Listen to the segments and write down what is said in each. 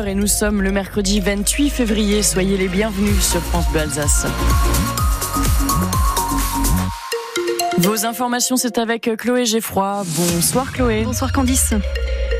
9h et nous sommes le mercredi 28 février. Soyez les bienvenus sur France Bleu Alsace. Vos informations, c'est avec Chloé Geffroy. Bonsoir Chloé. Bonsoir Candice.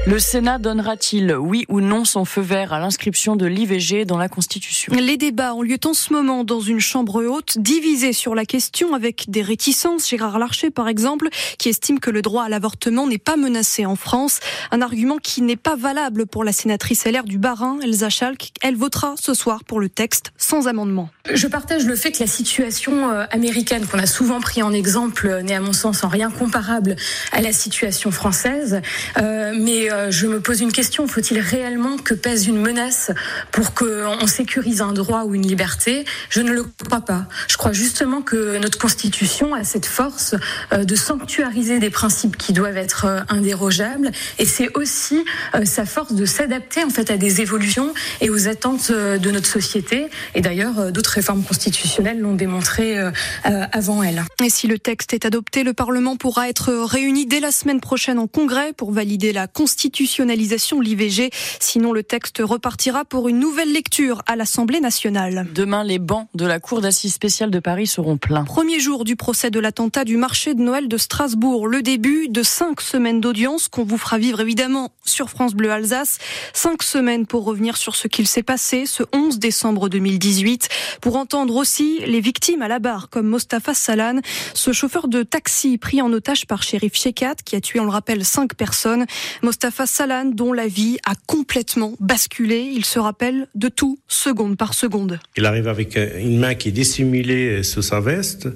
Le Sénat donnera-t-il, oui ou non, son feu vert à l'inscription de l'IVG dans la Constitution? Les débats ont lieu en ce moment dans une chambre haute, divisée sur la question avec des réticences. Gérard Larcher, par exemple, qui estime que le droit à l'avortement n'est pas menacé en France. Un argument qui n'est pas valable pour la sénatrice LR du Barin, Elsa Schalk. Elle votera ce soir pour le texte sans amendement. Je partage le fait que la situation euh, américaine, qu'on a souvent pris en exemple, euh, n'est à mon sens en rien comparable à la situation française. Euh, mais euh, je me pose une question faut-il réellement que pèse une menace pour qu'on sécurise un droit ou une liberté? Je ne le crois pas. Je crois justement que notre Constitution a cette force euh, de sanctuariser des principes qui doivent être euh, indérogeables, et c'est aussi sa force de s'adapter en fait à des évolutions et aux attentes de notre société. Et d'ailleurs, d'autres réformes constitutionnelles l'ont démontré avant elle. Et si le texte est adopté, le Parlement pourra être réuni dès la semaine prochaine en Congrès pour valider la Constitution constitutionnalisation l'IVG. Sinon, le texte repartira pour une nouvelle lecture à l'Assemblée nationale. Demain, les bancs de la Cour d'assises spéciale de Paris seront pleins. Premier jour du procès de l'attentat du marché de Noël de Strasbourg. Le début de cinq semaines d'audience qu'on vous fera vivre évidemment sur France Bleu Alsace. Cinq semaines pour revenir sur ce qu'il s'est passé ce 11 décembre 2018. Pour entendre aussi les victimes à la barre comme Mostafa Salan, ce chauffeur de taxi pris en otage par shérif Shekat qui a tué, on le rappelle, cinq personnes. Mostafa face Salan, dont la vie a complètement basculé. Il se rappelle de tout, seconde par seconde. Il arrive avec une main qui est dissimulée sous sa veste,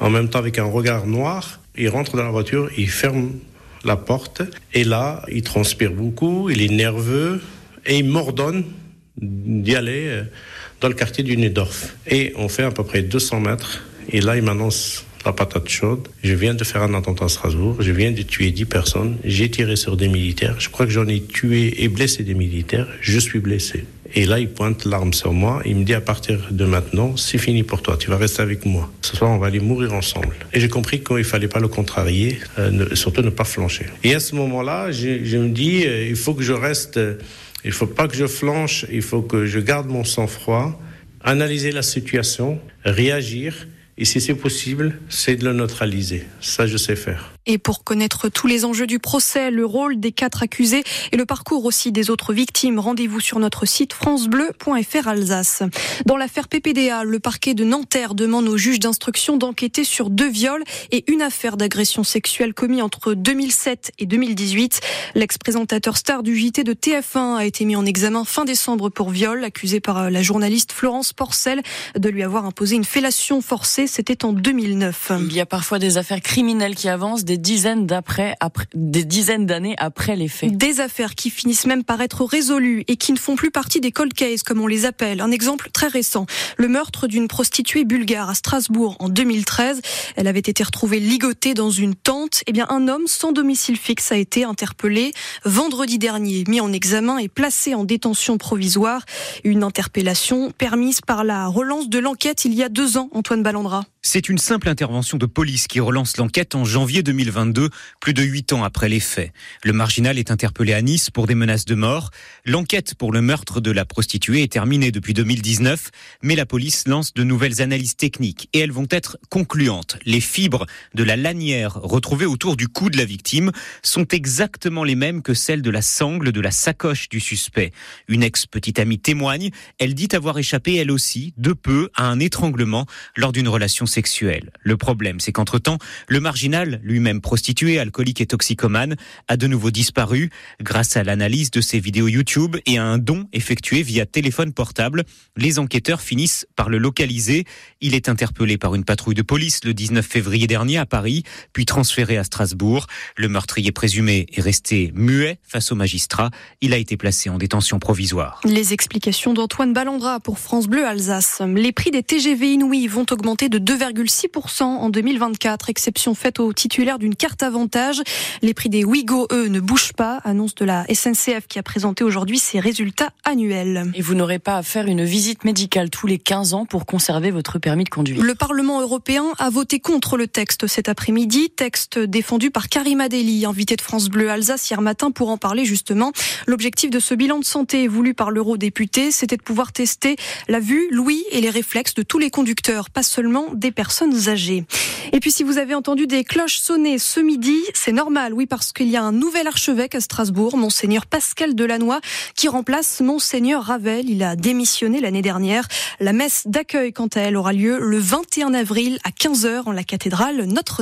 en même temps avec un regard noir. Il rentre dans la voiture, il ferme la porte, et là, il transpire beaucoup, il est nerveux, et il m'ordonne d'y aller euh, dans le quartier du Nedorf. Et on fait à peu près 200 mètres, et là, il m'annonce la patate chaude. Je viens de faire un attentat à Strasbourg. Je viens de tuer 10 personnes. J'ai tiré sur des militaires. Je crois que j'en ai tué et blessé des militaires. Je suis blessé. Et là, il pointe l'arme sur moi. Il me dit à partir de maintenant, c'est fini pour toi. Tu vas rester avec moi. Ce soir, on va aller mourir ensemble. Et j'ai compris qu'il fallait pas le contrarier, euh, surtout ne pas flancher. Et à ce moment-là, je, je, me dis, euh, il faut que je reste. Euh, il faut pas que je flanche. Il faut que je garde mon sang-froid, analyser la situation, réagir et si c'est possible, c'est de le neutraliser. Ça, je sais faire. Et pour connaître tous les enjeux du procès, le rôle des quatre accusés et le parcours aussi des autres victimes, rendez-vous sur notre site francebleu.fr Alsace. Dans l'affaire PPDA, le parquet de Nanterre demande au juge d'instruction d'enquêter sur deux viols et une affaire d'agression sexuelle commis entre 2007 et 2018. L'ex-présentateur star du JT de TF1 a été mis en examen fin décembre pour viol, accusé par la journaliste Florence Porcel de lui avoir imposé une fellation forcée. C'était en 2009. Il y a parfois des affaires criminelles qui avancent dizaines d'après, après, des dizaines d'années après les faits. Des affaires qui finissent même par être résolues et qui ne font plus partie des cold cases comme on les appelle. Un exemple très récent, le meurtre d'une prostituée bulgare à Strasbourg en 2013. Elle avait été retrouvée ligotée dans une tente. Eh bien, un homme sans domicile fixe a été interpellé vendredi dernier, mis en examen et placé en détention provisoire. Une interpellation permise par la relance de l'enquête il y a deux ans, Antoine Ballandra. C'est une simple intervention de police qui relance l'enquête en janvier 2022, plus de huit ans après les faits. Le marginal est interpellé à Nice pour des menaces de mort. L'enquête pour le meurtre de la prostituée est terminée depuis 2019, mais la police lance de nouvelles analyses techniques et elles vont être concluantes. Les fibres de la lanière retrouvées autour du cou de la victime sont exactement les mêmes que celles de la sangle de la sacoche du suspect. Une ex-petite amie témoigne, elle dit avoir échappé elle aussi, de peu, à un étranglement lors d'une relation Le problème, c'est qu'entre-temps, le marginal, lui-même prostitué, alcoolique et toxicomane, a de nouveau disparu grâce à l'analyse de ses vidéos YouTube et à un don effectué via téléphone portable. Les enquêteurs finissent par le localiser. Il est interpellé par une patrouille de police le 19 février dernier à Paris, puis transféré à Strasbourg. Le meurtrier présumé est resté muet face au magistrat. Il a été placé en détention provisoire. Les explications d'Antoine Ballandra pour France Bleu Alsace. Les prix des TGV inouïs vont augmenter de 2, 2,6% en 2024, exception faite aux titulaires d'une carte avantage. Les prix des Wigo, eux, ne bougent pas, annonce de la SNCF qui a présenté aujourd'hui ses résultats annuels. Et vous n'aurez pas à faire une visite médicale tous les 15 ans pour conserver votre permis de conduire. Le Parlement européen a voté contre le texte cet après-midi, texte défendu par Karima Deli, invitée de France Bleu Alsace hier matin pour en parler justement. L'objectif de ce bilan de santé voulu par l'eurodéputé, c'était de pouvoir tester la vue, l'ouïe et les réflexes de tous les conducteurs, pas seulement des personnes âgées. Et puis si vous avez entendu des cloches sonner ce midi, c'est normal, oui, parce qu'il y a un nouvel archevêque à Strasbourg, monseigneur Pascal Delannoy, qui remplace monseigneur Ravel. Il a démissionné l'année dernière. La messe d'accueil, quant à elle, aura lieu le 21 avril à 15h en la cathédrale Notre-Dame.